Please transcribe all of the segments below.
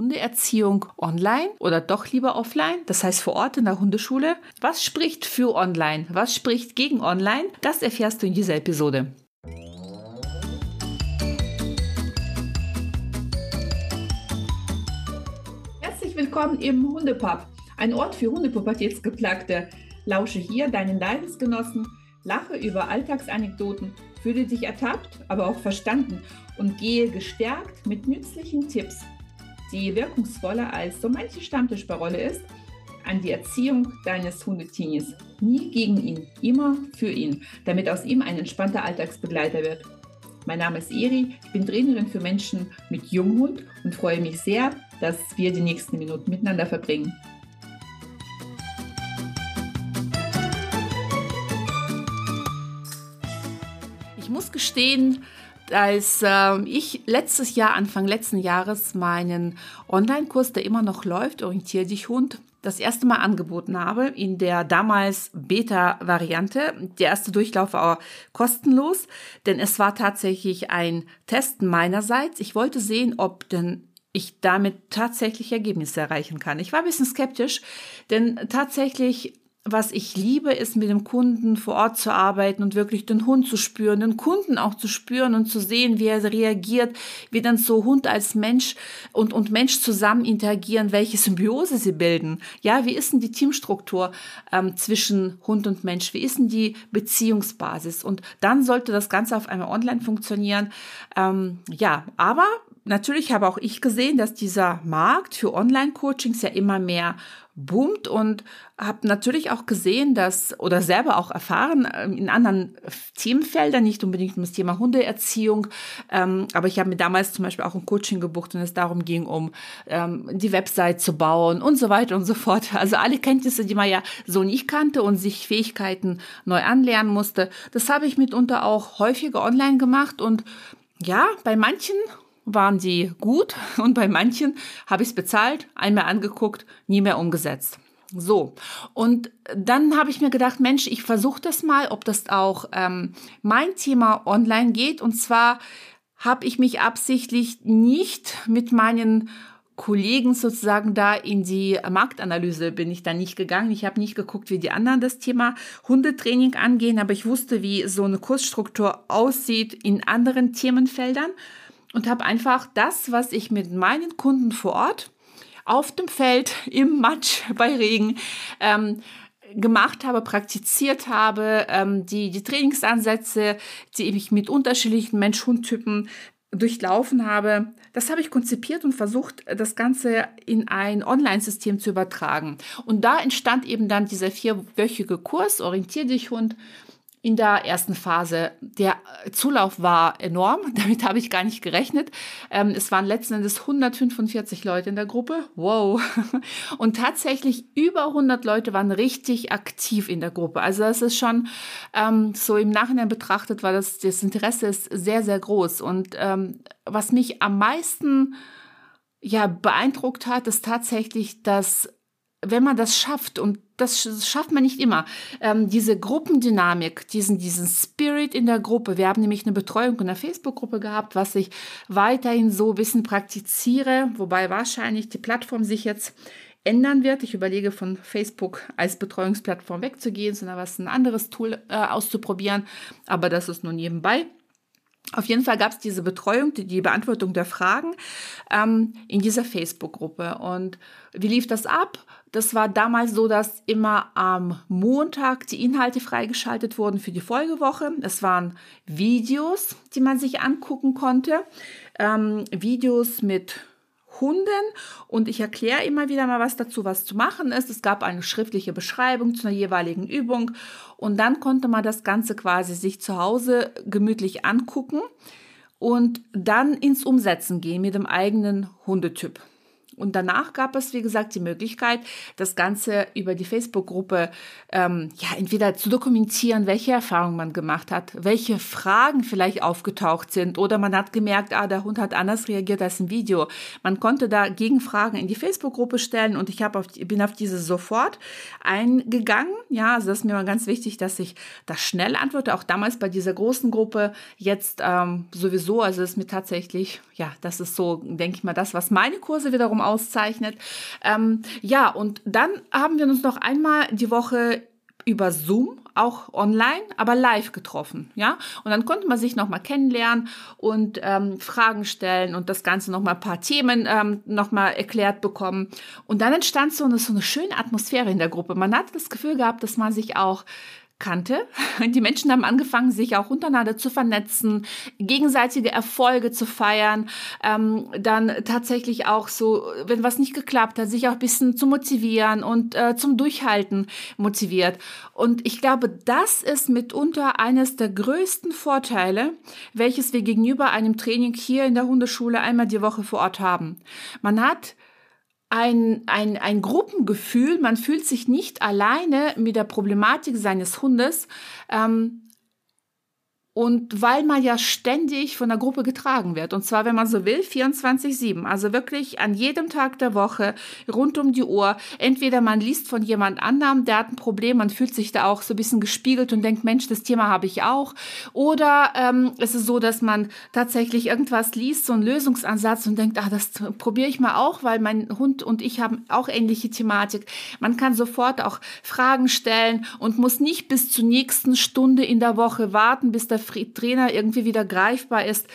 Hundeerziehung online oder doch lieber offline, das heißt vor Ort in der Hundeschule? Was spricht für online? Was spricht gegen online? Das erfährst du in dieser Episode. Herzlich willkommen im Hundepub, ein Ort für Hundepubertätsgeplagte. Lausche hier deinen Leidensgenossen, lache über Alltagsanekdoten, fühle dich ertappt, aber auch verstanden und gehe gestärkt mit nützlichen Tipps die wirkungsvoller als so manche Stammtischparole ist, an die Erziehung deines Hundetinis. Nie gegen ihn, immer für ihn, damit aus ihm ein entspannter Alltagsbegleiter wird. Mein Name ist Eri, ich bin Trainerin für Menschen mit Junghund und freue mich sehr, dass wir die nächsten Minuten miteinander verbringen. Ich muss gestehen, als äh, ich letztes Jahr, Anfang letzten Jahres, meinen Online-Kurs, der immer noch läuft, Orientier dich Hund, das erste Mal angeboten habe, in der damals Beta-Variante. Der erste Durchlauf war kostenlos, denn es war tatsächlich ein Test meinerseits. Ich wollte sehen, ob denn ich damit tatsächlich Ergebnisse erreichen kann. Ich war ein bisschen skeptisch, denn tatsächlich was ich liebe, ist mit dem Kunden vor Ort zu arbeiten und wirklich den Hund zu spüren, den Kunden auch zu spüren und zu sehen, wie er reagiert, wie dann so Hund als Mensch und, und Mensch zusammen interagieren, welche Symbiose sie bilden. Ja, wie ist denn die Teamstruktur ähm, zwischen Hund und Mensch? Wie ist denn die Beziehungsbasis? Und dann sollte das Ganze auf einmal online funktionieren. Ähm, ja, aber natürlich habe auch ich gesehen, dass dieser Markt für Online-Coachings ja immer mehr boomt und habe natürlich auch gesehen, dass oder selber auch erfahren ähm, in anderen Themenfeldern, nicht unbedingt um das Thema Hundeerziehung, ähm, aber ich habe mir damals zum Beispiel auch ein Coaching gebucht und es darum ging, um ähm, die Website zu bauen und so weiter und so fort. Also alle Kenntnisse, die man ja so nicht kannte und sich Fähigkeiten neu anlernen musste, das habe ich mitunter auch häufiger online gemacht und ja, bei manchen waren sie gut und bei manchen habe ich es bezahlt, einmal angeguckt, nie mehr umgesetzt. So, und dann habe ich mir gedacht, Mensch, ich versuche das mal, ob das auch ähm, mein Thema online geht. Und zwar habe ich mich absichtlich nicht mit meinen Kollegen sozusagen da in die Marktanalyse bin ich da nicht gegangen. Ich habe nicht geguckt, wie die anderen das Thema Hundetraining angehen, aber ich wusste, wie so eine Kursstruktur aussieht in anderen Themenfeldern und habe einfach das, was ich mit meinen Kunden vor Ort auf dem Feld, im Matsch, bei Regen, ähm, gemacht habe, praktiziert habe, ähm, die, die Trainingsansätze, die ich mit unterschiedlichen Mensch-Hund-Typen durchlaufen habe, das habe ich konzipiert und versucht, das Ganze in ein Online-System zu übertragen. Und da entstand eben dann dieser vierwöchige Kurs, Orientier dich Hund, in der ersten Phase. Der Zulauf war enorm, damit habe ich gar nicht gerechnet. Ähm, es waren letzten Endes 145 Leute in der Gruppe. Wow. Und tatsächlich über 100 Leute waren richtig aktiv in der Gruppe. Also das ist schon ähm, so im Nachhinein betrachtet, war das, das Interesse ist sehr, sehr groß. Und ähm, was mich am meisten ja, beeindruckt hat, ist tatsächlich, dass wenn man das schafft, und das schafft man nicht immer, ähm, diese Gruppendynamik, diesen, diesen Spirit in der Gruppe. Wir haben nämlich eine Betreuung in der Facebook-Gruppe gehabt, was ich weiterhin so ein bisschen praktiziere, wobei wahrscheinlich die Plattform sich jetzt ändern wird. Ich überlege von Facebook als Betreuungsplattform wegzugehen, sondern was ein anderes Tool äh, auszuprobieren. Aber das ist nur nebenbei. Auf jeden Fall gab es diese Betreuung, die, die, Beantwortung der Fragen ähm, in dieser Facebook-Gruppe. Und wie lief das ab? Das war damals so, dass immer am Montag die Inhalte freigeschaltet wurden für die Folgewoche. Es waren Videos, die man sich angucken konnte. Ähm, Videos mit Hunden und ich erkläre immer wieder mal was dazu, was zu machen ist. Es gab eine schriftliche Beschreibung zu einer jeweiligen Übung und dann konnte man das Ganze quasi sich zu Hause gemütlich angucken und dann ins Umsetzen gehen mit dem eigenen Hundetyp. Und danach gab es, wie gesagt, die Möglichkeit, das Ganze über die Facebook-Gruppe ähm, ja entweder zu dokumentieren, welche Erfahrungen man gemacht hat, welche Fragen vielleicht aufgetaucht sind oder man hat gemerkt, ah, der Hund hat anders reagiert als im Video. Man konnte da Gegenfragen in die Facebook-Gruppe stellen und ich habe auf, bin auf diese sofort eingegangen. Ja, also das ist mir mal ganz wichtig, dass ich da schnell antworte, auch damals bei dieser großen Gruppe, jetzt ähm, sowieso, also ist mir tatsächlich, ja, das ist so, denke ich mal, das, was meine Kurse wiederum auszeichnet. Ähm, ja, und dann haben wir uns noch einmal die Woche über Zoom, auch online, aber live getroffen, ja. Und dann konnte man sich noch mal kennenlernen und ähm, Fragen stellen und das Ganze noch mal ein paar Themen ähm, noch mal erklärt bekommen. Und dann entstand so eine, so eine schöne Atmosphäre in der Gruppe. Man hat das Gefühl gehabt, dass man sich auch kannte. Die Menschen haben angefangen, sich auch untereinander zu vernetzen, gegenseitige Erfolge zu feiern, ähm, dann tatsächlich auch so, wenn was nicht geklappt hat, sich auch ein bisschen zu motivieren und äh, zum Durchhalten motiviert. Und ich glaube, das ist mitunter eines der größten Vorteile, welches wir gegenüber einem Training hier in der Hundeschule einmal die Woche vor Ort haben. Man hat ein, ein, ein Gruppengefühl, man fühlt sich nicht alleine mit der Problematik seines Hundes. Ähm, und weil man ja ständig von der Gruppe getragen wird. Und zwar, wenn man so will, 24-7. Also wirklich an jedem Tag der Woche, rund um die Uhr. Entweder man liest von jemand anderem, der hat ein Problem, man fühlt sich da auch so ein bisschen gespiegelt und denkt, Mensch, das Thema habe ich auch. Oder ähm, es ist so, dass man tatsächlich irgendwas liest, so einen Lösungsansatz und denkt, ah, das probiere ich mal auch, weil mein Hund und ich haben auch ähnliche Thematik. Man kann sofort auch Fragen stellen und muss nicht bis zur nächsten Stunde in der Woche warten, bis der Trainer irgendwie wieder greifbar ist.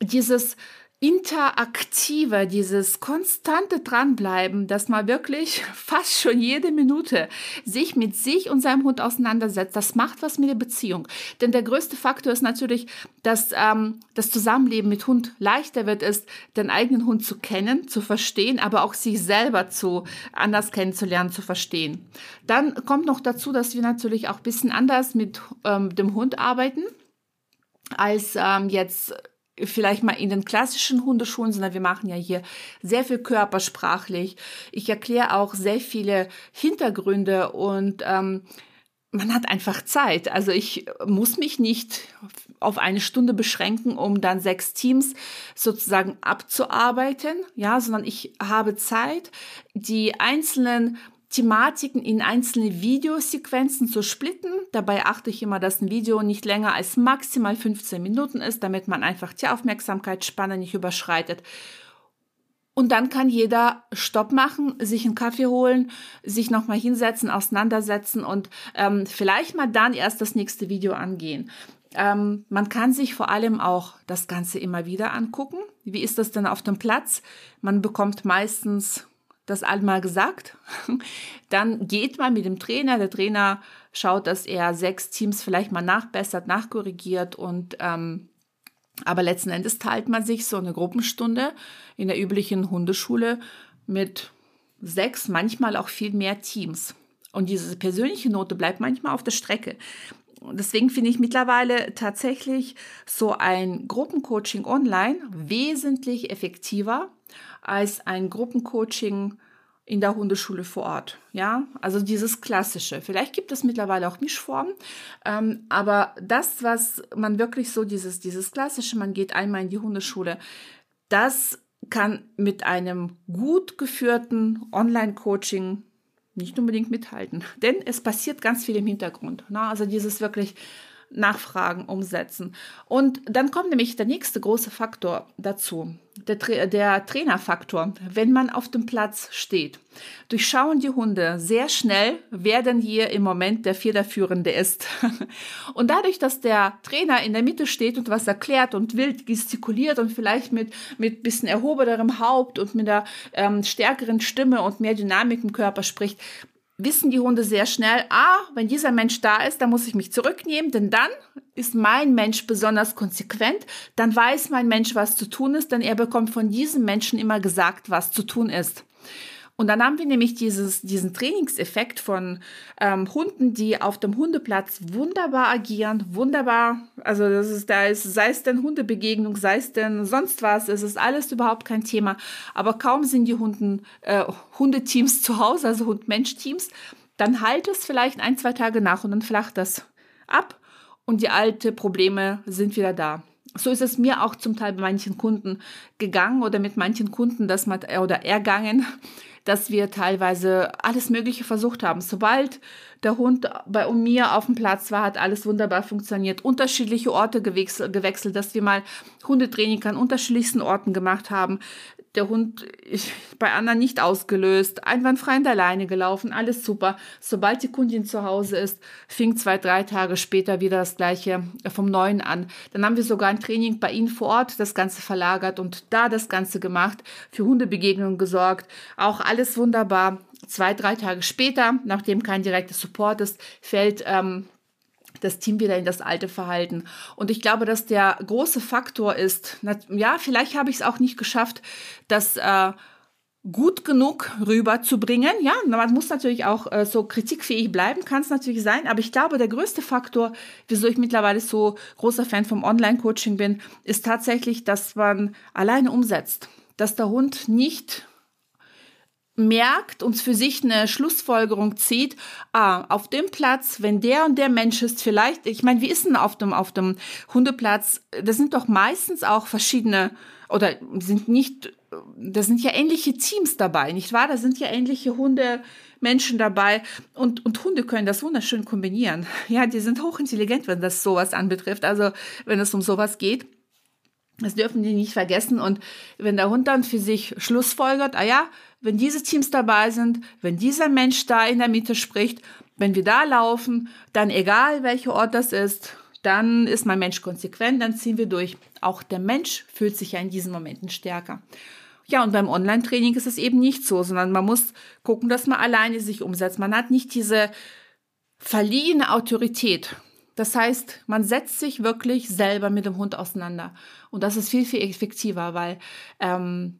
Dieses interaktive, dieses konstante Dranbleiben, dass man wirklich fast schon jede Minute sich mit sich und seinem Hund auseinandersetzt, das macht was mit der Beziehung. Denn der größte Faktor ist natürlich, dass ähm, das Zusammenleben mit Hund leichter wird, ist, den eigenen Hund zu kennen, zu verstehen, aber auch sich selber zu anders kennenzulernen, zu verstehen. Dann kommt noch dazu, dass wir natürlich auch ein bisschen anders mit ähm, dem Hund arbeiten als ähm, jetzt vielleicht mal in den klassischen Hundeschulen, sondern wir machen ja hier sehr viel körpersprachlich. Ich erkläre auch sehr viele Hintergründe und ähm, man hat einfach Zeit. Also ich muss mich nicht auf eine Stunde beschränken, um dann sechs Teams sozusagen abzuarbeiten, ja, sondern ich habe Zeit, die einzelnen Thematiken in einzelne Videosequenzen zu splitten. Dabei achte ich immer, dass ein Video nicht länger als maximal 15 Minuten ist, damit man einfach die Aufmerksamkeitsspanne nicht überschreitet. Und dann kann jeder Stopp machen, sich einen Kaffee holen, sich nochmal hinsetzen, auseinandersetzen und ähm, vielleicht mal dann erst das nächste Video angehen. Ähm, man kann sich vor allem auch das Ganze immer wieder angucken. Wie ist das denn auf dem Platz? Man bekommt meistens das einmal gesagt. Dann geht man mit dem Trainer. Der Trainer schaut, dass er sechs Teams vielleicht mal nachbessert, nachkorrigiert und ähm, aber letzten Endes teilt man sich so eine Gruppenstunde in der üblichen Hundeschule mit sechs, manchmal auch viel mehr Teams. Und diese persönliche Note bleibt manchmal auf der Strecke. Deswegen finde ich mittlerweile tatsächlich so ein Gruppencoaching online wesentlich effektiver als ein Gruppencoaching in der Hundeschule vor Ort. Ja, also dieses klassische. Vielleicht gibt es mittlerweile auch Mischformen, ähm, aber das, was man wirklich so dieses dieses klassische, man geht einmal in die Hundeschule, das kann mit einem gut geführten Online-Coaching nicht unbedingt mithalten, denn es passiert ganz viel im Hintergrund. Ne? Also dieses wirklich Nachfragen umsetzen. Und dann kommt nämlich der nächste große Faktor dazu, der, der Trainerfaktor, wenn man auf dem Platz steht. Durchschauen die Hunde sehr schnell, wer denn hier im Moment der Federführende ist. Und dadurch, dass der Trainer in der Mitte steht und was erklärt und wild gestikuliert und vielleicht mit, mit bisschen erhobenerem Haupt und mit einer ähm, stärkeren Stimme und mehr Dynamik im Körper spricht, wissen die Hunde sehr schnell, ah, wenn dieser Mensch da ist, dann muss ich mich zurücknehmen, denn dann ist mein Mensch besonders konsequent, dann weiß mein Mensch, was zu tun ist, denn er bekommt von diesem Menschen immer gesagt, was zu tun ist. Und dann haben wir nämlich dieses, diesen Trainingseffekt von ähm, Hunden, die auf dem Hundeplatz wunderbar agieren, wunderbar, also das ist, da ist, sei es denn Hundebegegnung, sei es denn sonst was, es ist alles überhaupt kein Thema. Aber kaum sind die Hunden, äh, Hundeteams zu Hause, also Hund-Mensch-Teams, dann halt es vielleicht ein, zwei Tage nach und dann flacht das ab und die alte Probleme sind wieder da. So ist es mir auch zum Teil bei manchen Kunden gegangen oder mit manchen Kunden das mal, oder ergangen, dass wir teilweise alles Mögliche versucht haben. Sobald der Hund bei mir auf dem Platz war, hat alles wunderbar funktioniert. Unterschiedliche Orte gewechselt, dass wir mal Hundetraining an unterschiedlichsten Orten gemacht haben. Der Hund bei anderen nicht ausgelöst, einwandfrei in der Leine gelaufen, alles super. Sobald die Kundin zu Hause ist, fing zwei, drei Tage später wieder das gleiche vom Neuen an. Dann haben wir sogar ein Training bei Ihnen vor Ort das Ganze verlagert und da das Ganze gemacht, für Hundebegegnungen gesorgt. Auch alles wunderbar. Zwei, drei Tage später, nachdem kein direkter Support ist, fällt ähm, das Team wieder in das alte Verhalten. Und ich glaube, dass der große Faktor ist, ja, vielleicht habe ich es auch nicht geschafft, das äh, gut genug rüberzubringen. Ja, man muss natürlich auch äh, so kritikfähig bleiben, kann es natürlich sein. Aber ich glaube, der größte Faktor, wieso ich mittlerweile so großer Fan vom Online-Coaching bin, ist tatsächlich, dass man alleine umsetzt. Dass der Hund nicht merkt und für sich eine Schlussfolgerung zieht, ah, auf dem Platz, wenn der und der Mensch ist, vielleicht, ich meine, wie ist denn auf dem, auf dem Hundeplatz, da sind doch meistens auch verschiedene, oder sind nicht, da sind ja ähnliche Teams dabei, nicht wahr? Da sind ja ähnliche Hunde, Menschen dabei und, und Hunde können das wunderschön kombinieren. Ja, die sind hochintelligent, wenn das sowas anbetrifft, also wenn es um sowas geht. Das dürfen die nicht vergessen. Und wenn der Hund dann für sich Schlussfolgert, ah ja, wenn diese Teams dabei sind, wenn dieser Mensch da in der Mitte spricht, wenn wir da laufen, dann egal welcher Ort das ist, dann ist mein Mensch konsequent, dann ziehen wir durch. Auch der Mensch fühlt sich ja in diesen Momenten stärker. Ja, und beim Online-Training ist es eben nicht so, sondern man muss gucken, dass man alleine sich umsetzt. Man hat nicht diese verliehene Autorität. Das heißt, man setzt sich wirklich selber mit dem Hund auseinander. Und das ist viel, viel effektiver, weil ähm,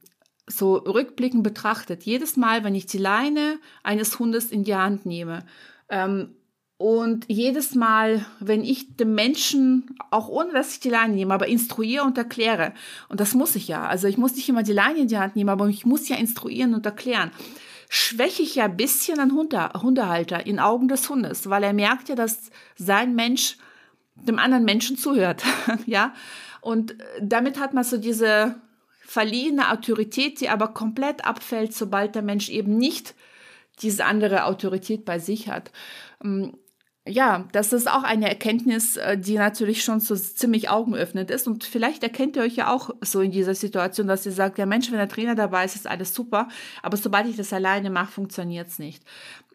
so rückblickend betrachtet, jedes Mal, wenn ich die Leine eines Hundes in die Hand nehme, ähm, und jedes Mal, wenn ich dem Menschen, auch ohne dass ich die Leine nehme, aber instruiere und erkläre, und das muss ich ja, also ich muss nicht immer die Leine in die Hand nehmen, aber ich muss ja instruieren und erklären, schwäche ich ja ein bisschen einen Hunde, Hundehalter in Augen des Hundes, weil er merkt ja, dass sein Mensch dem anderen Menschen zuhört, ja. Und damit hat man so diese verliehene Autorität, die aber komplett abfällt, sobald der Mensch eben nicht diese andere Autorität bei sich hat. Ja, das ist auch eine Erkenntnis, äh, die natürlich schon so ziemlich augenöffnend ist. Und vielleicht erkennt ihr euch ja auch so in dieser Situation, dass ihr sagt, ja Mensch, wenn der Trainer dabei ist, ist alles super. Aber sobald ich das alleine mache, funktioniert es nicht.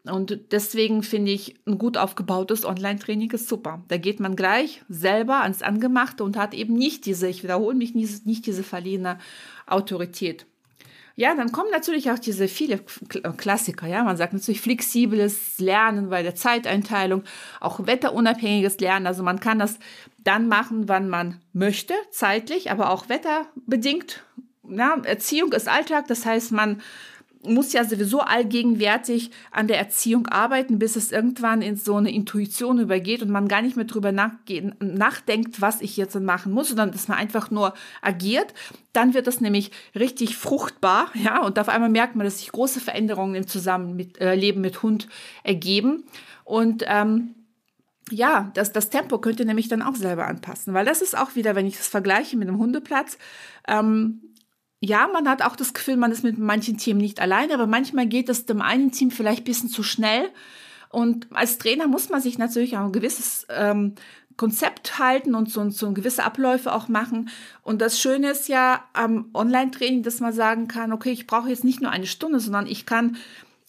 Und deswegen finde ich, ein gut aufgebautes Online-Training ist super. Da geht man gleich selber ans Angemachte und hat eben nicht diese, ich wiederhole mich, nicht diese verliehene Autorität. Ja, dann kommen natürlich auch diese viele Klassiker. Ja, man sagt natürlich flexibles Lernen bei der Zeiteinteilung, auch wetterunabhängiges Lernen. Also man kann das dann machen, wann man möchte, zeitlich, aber auch wetterbedingt. Ja, Erziehung ist Alltag, das heißt, man muss ja sowieso allgegenwärtig an der Erziehung arbeiten, bis es irgendwann in so eine Intuition übergeht und man gar nicht mehr drüber nachdenkt, was ich jetzt machen muss, sondern dass man einfach nur agiert. Dann wird das nämlich richtig fruchtbar, ja, und auf einmal merkt man, dass sich große Veränderungen im Zusammenleben äh, mit Hund ergeben. Und ähm, ja, das, das Tempo könnt ihr nämlich dann auch selber anpassen, weil das ist auch wieder, wenn ich das vergleiche mit einem Hundeplatz, ähm, ja, man hat auch das Gefühl, man ist mit manchen Teams nicht alleine, aber manchmal geht es dem einen Team vielleicht ein bisschen zu schnell. Und als Trainer muss man sich natürlich auch ein gewisses ähm, Konzept halten und so, so gewisse Abläufe auch machen. Und das Schöne ist ja am Online-Training, dass man sagen kann, okay, ich brauche jetzt nicht nur eine Stunde, sondern ich kann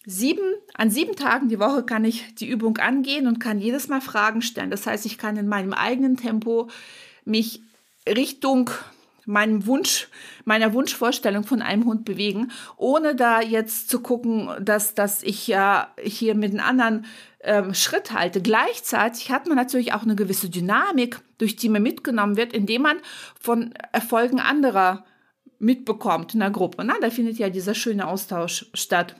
sieben, an sieben Tagen die Woche kann ich die Übung angehen und kann jedes Mal Fragen stellen. Das heißt, ich kann in meinem eigenen Tempo mich Richtung meinem Wunsch, meiner Wunschvorstellung von einem Hund bewegen, ohne da jetzt zu gucken, dass, dass ich ja hier mit einem anderen ähm, Schritt halte. Gleichzeitig hat man natürlich auch eine gewisse Dynamik, durch die man mitgenommen wird, indem man von Erfolgen anderer mitbekommt in der Gruppe. Na, da findet ja dieser schöne Austausch statt.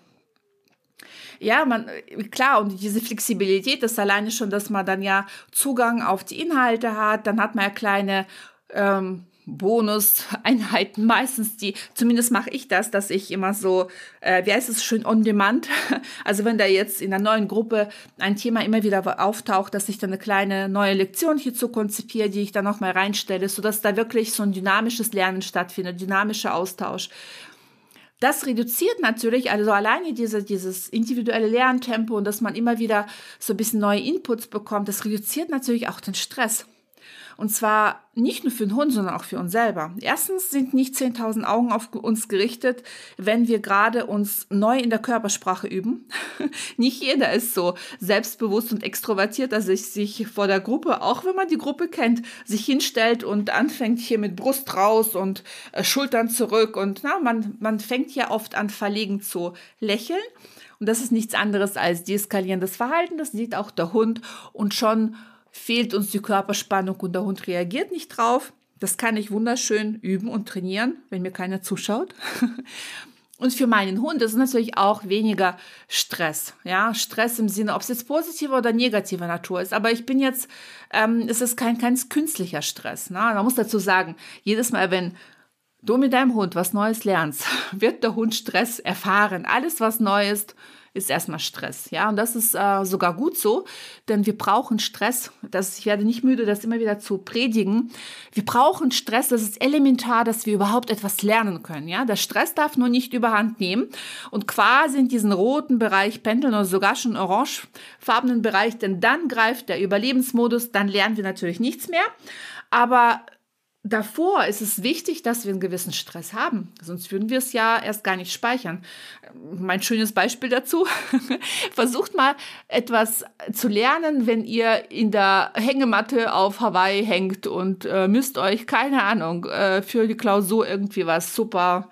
Ja, man, klar, und diese Flexibilität ist alleine schon, dass man dann ja Zugang auf die Inhalte hat, dann hat man ja kleine ähm, Bonuseinheiten, meistens die, zumindest mache ich das, dass ich immer so, äh, wie heißt es schön, on demand. Also wenn da jetzt in der neuen Gruppe ein Thema immer wieder auftaucht, dass ich dann eine kleine neue Lektion hierzu konzipiere, die ich dann nochmal reinstelle, sodass da wirklich so ein dynamisches Lernen stattfindet, dynamischer Austausch. Das reduziert natürlich, also alleine diese, dieses individuelle Lerntempo und dass man immer wieder so ein bisschen neue Inputs bekommt, das reduziert natürlich auch den Stress. Und zwar nicht nur für den Hund, sondern auch für uns selber. Erstens sind nicht 10.000 Augen auf uns gerichtet, wenn wir gerade uns neu in der Körpersprache üben. nicht jeder ist so selbstbewusst und extrovertiert, dass er sich vor der Gruppe, auch wenn man die Gruppe kennt, sich hinstellt und anfängt hier mit Brust raus und äh, Schultern zurück und na, man, man fängt ja oft an verlegen zu lächeln. Und das ist nichts anderes als deeskalierendes Verhalten. Das sieht auch der Hund und schon fehlt uns die Körperspannung und der Hund reagiert nicht drauf. Das kann ich wunderschön üben und trainieren, wenn mir keiner zuschaut. Und für meinen Hund ist es natürlich auch weniger Stress. Ja, Stress im Sinne, ob es jetzt positiver oder negativer Natur ist. Aber ich bin jetzt, ähm, es ist kein ganz künstlicher Stress. Ne? Man muss dazu sagen, jedes Mal, wenn du mit deinem Hund was Neues lernst, wird der Hund Stress erfahren. Alles, was neu ist, ist erstmal Stress. Ja, und das ist äh, sogar gut so, denn wir brauchen Stress. Das, ich werde nicht müde, das immer wieder zu predigen. Wir brauchen Stress. Das ist elementar, dass wir überhaupt etwas lernen können. Ja, der Stress darf nur nicht überhand nehmen und quasi in diesen roten Bereich pendeln oder sogar schon orangefarbenen Bereich, denn dann greift der Überlebensmodus, dann lernen wir natürlich nichts mehr. Aber davor ist es wichtig, dass wir einen gewissen Stress haben. Sonst würden wir es ja erst gar nicht speichern. Mein schönes Beispiel dazu. Versucht mal etwas zu lernen, wenn ihr in der Hängematte auf Hawaii hängt und äh, müsst euch, keine Ahnung, äh, für die Klausur irgendwie was super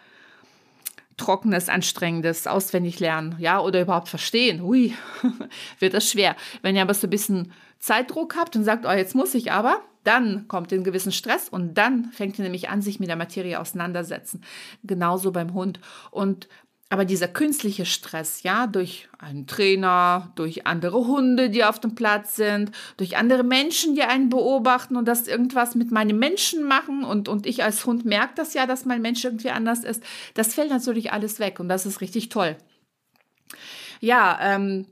Trockenes, Anstrengendes auswendig lernen, ja, oder überhaupt verstehen. Ui, wird das schwer. Wenn ihr aber so ein bisschen Zeitdruck habt und sagt, oh, jetzt muss ich aber, dann kommt ein gewissen Stress und dann fängt ihr nämlich an, sich mit der Materie auseinandersetzen. Genauso beim Hund. Und aber dieser künstliche Stress, ja, durch einen Trainer, durch andere Hunde, die auf dem Platz sind, durch andere Menschen, die einen beobachten und das irgendwas mit meinem Menschen machen und, und ich als Hund merke das ja, dass mein Mensch irgendwie anders ist, das fällt natürlich alles weg und das ist richtig toll. Ja, ähm,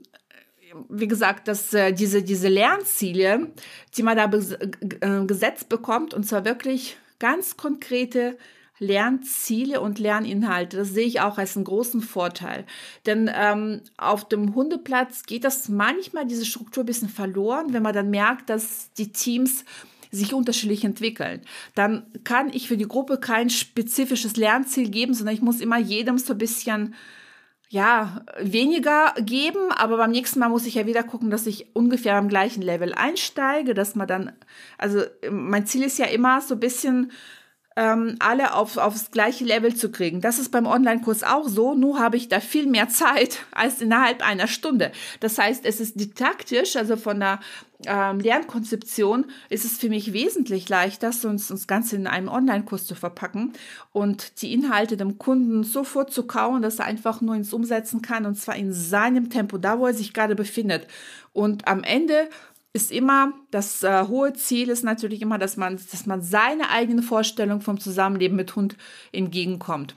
wie gesagt, dass äh, diese, diese Lernziele, die man da äh, gesetzt bekommt, und zwar wirklich ganz konkrete Lernziele und Lerninhalte. Das sehe ich auch als einen großen Vorteil. Denn ähm, auf dem Hundeplatz geht das manchmal, diese Struktur ein bisschen verloren, wenn man dann merkt, dass die Teams sich unterschiedlich entwickeln. Dann kann ich für die Gruppe kein spezifisches Lernziel geben, sondern ich muss immer jedem so ein bisschen ja, weniger geben, aber beim nächsten Mal muss ich ja wieder gucken, dass ich ungefähr am gleichen Level einsteige, dass man dann, also mein Ziel ist ja immer so ein bisschen ähm, alle auf, aufs gleiche Level zu kriegen. Das ist beim Online-Kurs auch so, nur habe ich da viel mehr Zeit als innerhalb einer Stunde. Das heißt, es ist didaktisch, also von der ähm, Lernkonzeption ist es für mich wesentlich leichter, sonst das Ganze in einem Online-Kurs zu verpacken und die Inhalte dem Kunden so vorzukauen, dass er einfach nur ins Umsetzen kann und zwar in seinem Tempo, da wo er sich gerade befindet. Und am Ende ist immer, das äh, hohe Ziel ist natürlich immer, dass man, dass man seine eigene Vorstellung vom Zusammenleben mit Hund entgegenkommt.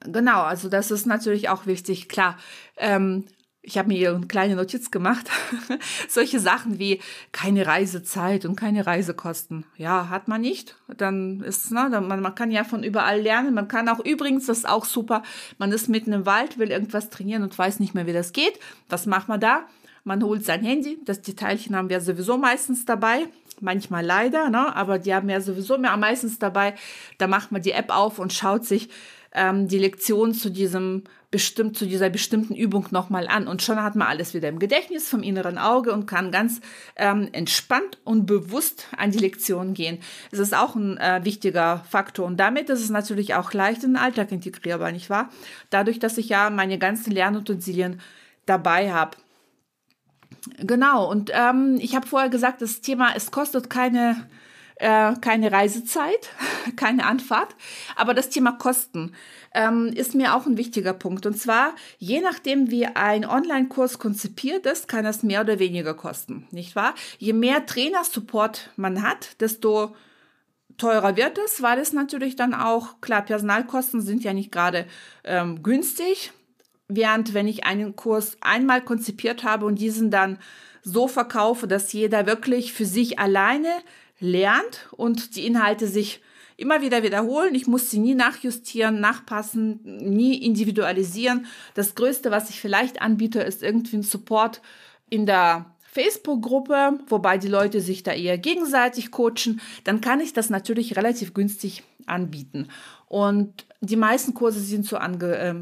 Genau, also das ist natürlich auch wichtig. Klar, ähm, ich habe mir eine kleine Notiz gemacht. Solche Sachen wie keine Reisezeit und keine Reisekosten. Ja, hat man nicht. Dann ist, ne, man, man kann ja von überall lernen. Man kann auch übrigens, das ist auch super, man ist mitten im Wald, will irgendwas trainieren und weiß nicht mehr, wie das geht. Was macht man da? Man holt sein Handy, das die Teilchen haben wir sowieso meistens dabei, manchmal leider, ne? aber die haben ja sowieso mehr meistens dabei. Da macht man die App auf und schaut sich ähm, die Lektion zu diesem bestimmt zu dieser bestimmten Übung nochmal an und schon hat man alles wieder im Gedächtnis vom inneren Auge und kann ganz ähm, entspannt und bewusst an die Lektion gehen. Es ist auch ein äh, wichtiger Faktor und damit ist es natürlich auch leicht in den Alltag integrierbar, nicht wahr? Dadurch, dass ich ja meine ganzen Lernutensilien dabei habe. Genau, und ähm, ich habe vorher gesagt, das Thema, es kostet keine, äh, keine Reisezeit, keine Anfahrt, aber das Thema Kosten ähm, ist mir auch ein wichtiger Punkt. Und zwar, je nachdem, wie ein Online-Kurs konzipiert ist, kann es mehr oder weniger kosten, nicht wahr? Je mehr Trainersupport man hat, desto teurer wird es, weil es natürlich dann auch, klar, Personalkosten sind ja nicht gerade ähm, günstig, Während wenn ich einen Kurs einmal konzipiert habe und diesen dann so verkaufe, dass jeder wirklich für sich alleine lernt und die Inhalte sich immer wieder wiederholen. Ich muss sie nie nachjustieren, nachpassen, nie individualisieren. Das Größte, was ich vielleicht anbiete, ist irgendwie ein Support in der Facebook-Gruppe, wobei die Leute sich da eher gegenseitig coachen, dann kann ich das natürlich relativ günstig anbieten. Und die meisten Kurse sind so ange, äh,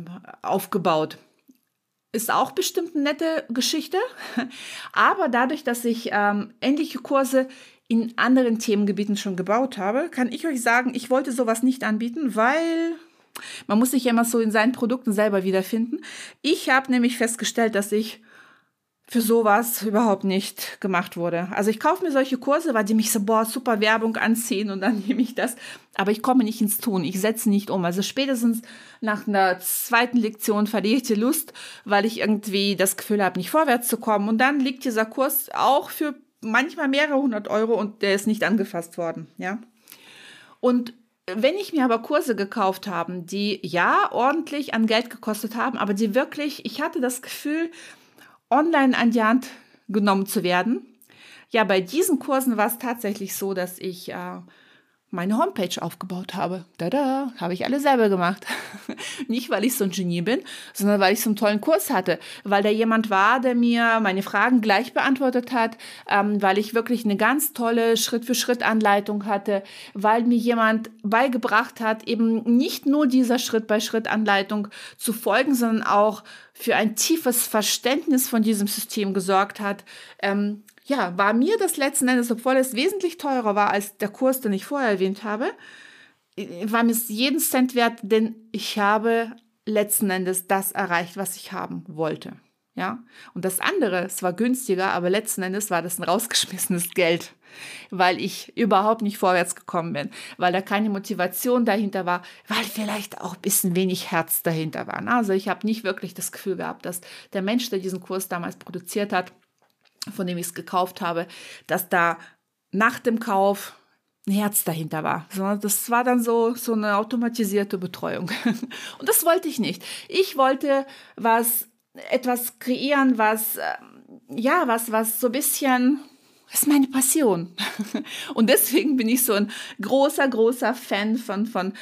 aufgebaut. Ist auch bestimmt eine nette Geschichte. Aber dadurch, dass ich ähm, ähnliche Kurse in anderen Themengebieten schon gebaut habe, kann ich euch sagen, ich wollte sowas nicht anbieten, weil man muss sich ja immer so in seinen Produkten selber wiederfinden. Ich habe nämlich festgestellt, dass ich für sowas überhaupt nicht gemacht wurde. Also ich kaufe mir solche Kurse, weil die mich so, boah, super Werbung anziehen und dann nehme ich das. Aber ich komme nicht ins Tun. Ich setze nicht um. Also spätestens nach einer zweiten Lektion verliere ich die Lust, weil ich irgendwie das Gefühl habe, nicht vorwärts zu kommen. Und dann liegt dieser Kurs auch für manchmal mehrere hundert Euro und der ist nicht angefasst worden, ja. Und wenn ich mir aber Kurse gekauft habe, die ja ordentlich an Geld gekostet haben, aber die wirklich, ich hatte das Gefühl, online an die Hand genommen zu werden. Ja, bei diesen Kursen war es tatsächlich so, dass ich äh, meine Homepage aufgebaut habe. Da da, habe ich alle selber gemacht. Nicht, weil ich so ein Genie bin, sondern weil ich so einen tollen Kurs hatte, weil da jemand war, der mir meine Fragen gleich beantwortet hat, ähm, weil ich wirklich eine ganz tolle Schritt-für-Schritt-Anleitung hatte, weil mir jemand beigebracht hat, eben nicht nur dieser Schritt-bei-Schritt-Anleitung zu folgen, sondern auch für ein tiefes Verständnis von diesem System gesorgt hat, ähm, ja, war mir das letzten Endes, obwohl es wesentlich teurer war als der Kurs, den ich vorher erwähnt habe, war mir jeden Cent wert, denn ich habe letzten Endes das erreicht, was ich haben wollte. Ja, und das andere, es war günstiger, aber letzten Endes war das ein rausgeschmissenes Geld, weil ich überhaupt nicht vorwärts gekommen bin, weil da keine Motivation dahinter war, weil vielleicht auch ein bisschen wenig Herz dahinter war. Also ich habe nicht wirklich das Gefühl gehabt, dass der Mensch, der diesen Kurs damals produziert hat, von dem ich es gekauft habe, dass da nach dem Kauf ein Herz dahinter war, sondern das war dann so, so eine automatisierte Betreuung. Und das wollte ich nicht. Ich wollte was, etwas kreieren, was, ähm, ja, was, was so ein bisschen, das ist meine Passion. Und deswegen bin ich so ein großer, großer Fan von, von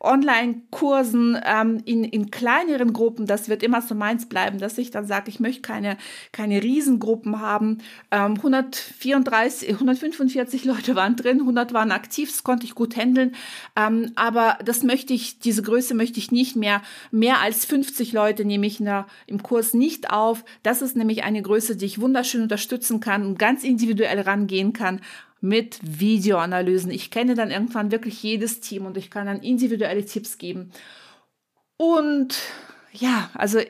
Online-Kursen ähm, in, in kleineren Gruppen, das wird immer so meins bleiben, dass ich dann sage, ich möchte keine, keine Riesengruppen haben. Ähm, 134, 145 Leute waren drin, 100 waren aktiv, das konnte ich gut handeln. Ähm, aber das möchte ich, diese Größe möchte ich nicht mehr. Mehr als 50 Leute nehme ich in der, im Kurs nicht auf. Das ist nämlich eine Größe, die ich wunderschön unterstützen kann und ganz individuell rangehen kann mit Videoanalysen. Ich kenne dann irgendwann wirklich jedes Team und ich kann dann individuelle Tipps geben. Und ja, also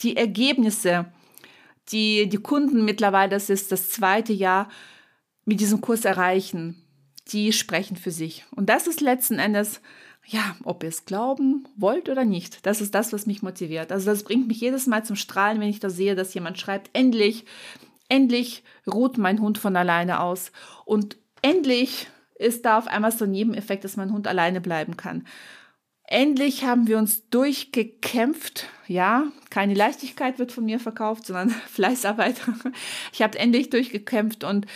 die Ergebnisse, die die Kunden mittlerweile, das ist das zweite Jahr, mit diesem Kurs erreichen, die sprechen für sich. Und das ist letzten Endes, ja, ob ihr es glauben wollt oder nicht, das ist das, was mich motiviert. Also das bringt mich jedes Mal zum Strahlen, wenn ich da sehe, dass jemand schreibt, endlich Endlich ruht mein Hund von alleine aus. Und endlich ist da auf einmal so ein Nebeneffekt, dass mein Hund alleine bleiben kann. Endlich haben wir uns durchgekämpft. Ja, keine Leichtigkeit wird von mir verkauft, sondern Fleißarbeit. Ich habe endlich durchgekämpft und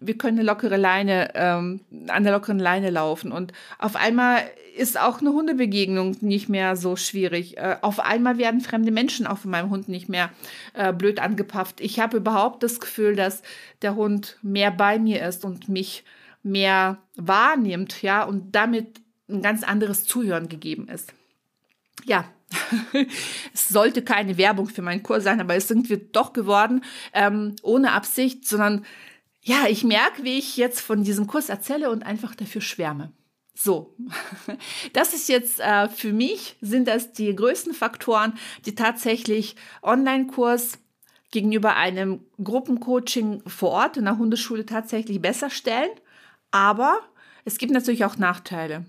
wir können eine lockere Leine, ähm, an der lockeren Leine laufen. Und auf einmal ist auch eine Hundebegegnung nicht mehr so schwierig. Äh, auf einmal werden fremde Menschen auch von meinem Hund nicht mehr äh, blöd angepafft. Ich habe überhaupt das Gefühl, dass der Hund mehr bei mir ist und mich mehr wahrnimmt, ja, und damit ein ganz anderes Zuhören gegeben ist. Ja, es sollte keine Werbung für meinen Kurs sein, aber es sind wir doch geworden, ähm, ohne Absicht, sondern ja, ich merke, wie ich jetzt von diesem Kurs erzähle und einfach dafür schwärme. So, das ist jetzt äh, für mich, sind das die größten Faktoren, die tatsächlich Online-Kurs gegenüber einem Gruppencoaching vor Ort in der Hundeschule tatsächlich besser stellen. Aber es gibt natürlich auch Nachteile.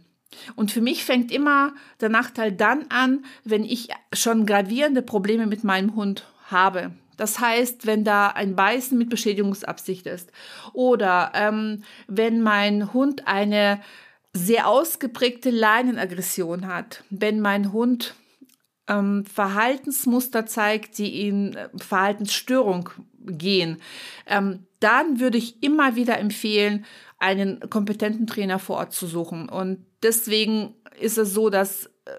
Und für mich fängt immer der Nachteil dann an, wenn ich schon gravierende Probleme mit meinem Hund habe. Das heißt, wenn da ein Beißen mit Beschädigungsabsicht ist oder ähm, wenn mein Hund eine sehr ausgeprägte Leinenaggression hat, wenn mein Hund ähm, Verhaltensmuster zeigt, die in äh, Verhaltensstörung gehen, ähm, dann würde ich immer wieder empfehlen, einen kompetenten Trainer vor Ort zu suchen. Und deswegen ist es so, dass äh,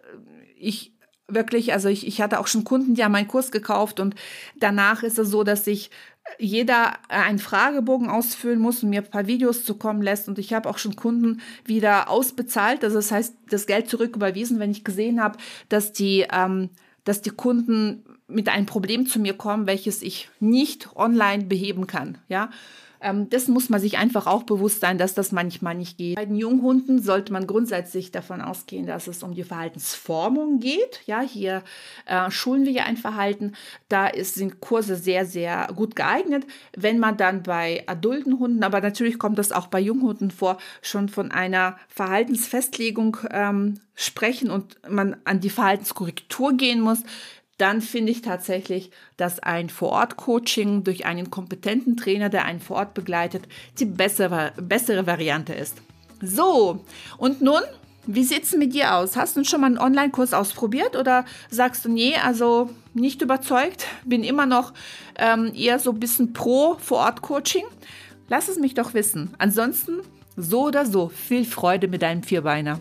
ich wirklich, also ich, ich hatte auch schon Kunden, die haben meinen Kurs gekauft und danach ist es so, dass ich jeder einen Fragebogen ausfüllen muss und mir ein paar Videos zukommen lässt. Und ich habe auch schon Kunden wieder ausbezahlt, also das heißt, das Geld zurücküberwiesen, wenn ich gesehen habe, dass die, ähm, dass die Kunden mit einem Problem zu mir kommen, welches ich nicht online beheben kann. Ja, ähm, das muss man sich einfach auch bewusst sein, dass das manchmal nicht geht. Bei den Junghunden sollte man grundsätzlich davon ausgehen, dass es um die Verhaltensformung geht. Ja, hier äh, schulen wir ja ein Verhalten. Da ist, sind Kurse sehr, sehr gut geeignet. Wenn man dann bei adulten Hunden, aber natürlich kommt das auch bei Junghunden vor, schon von einer Verhaltensfestlegung ähm, sprechen und man an die Verhaltenskorrektur gehen muss, dann finde ich tatsächlich, dass ein Vor-Ort-Coaching durch einen kompetenten Trainer, der einen vor Ort begleitet, die bessere, bessere Variante ist. So, und nun, wie sieht es mit dir aus? Hast du schon mal einen Online-Kurs ausprobiert oder sagst du, nee, also nicht überzeugt, bin immer noch ähm, eher so ein bisschen pro Vor-Ort-Coaching? Lass es mich doch wissen. Ansonsten, so oder so, viel Freude mit deinem Vierbeiner.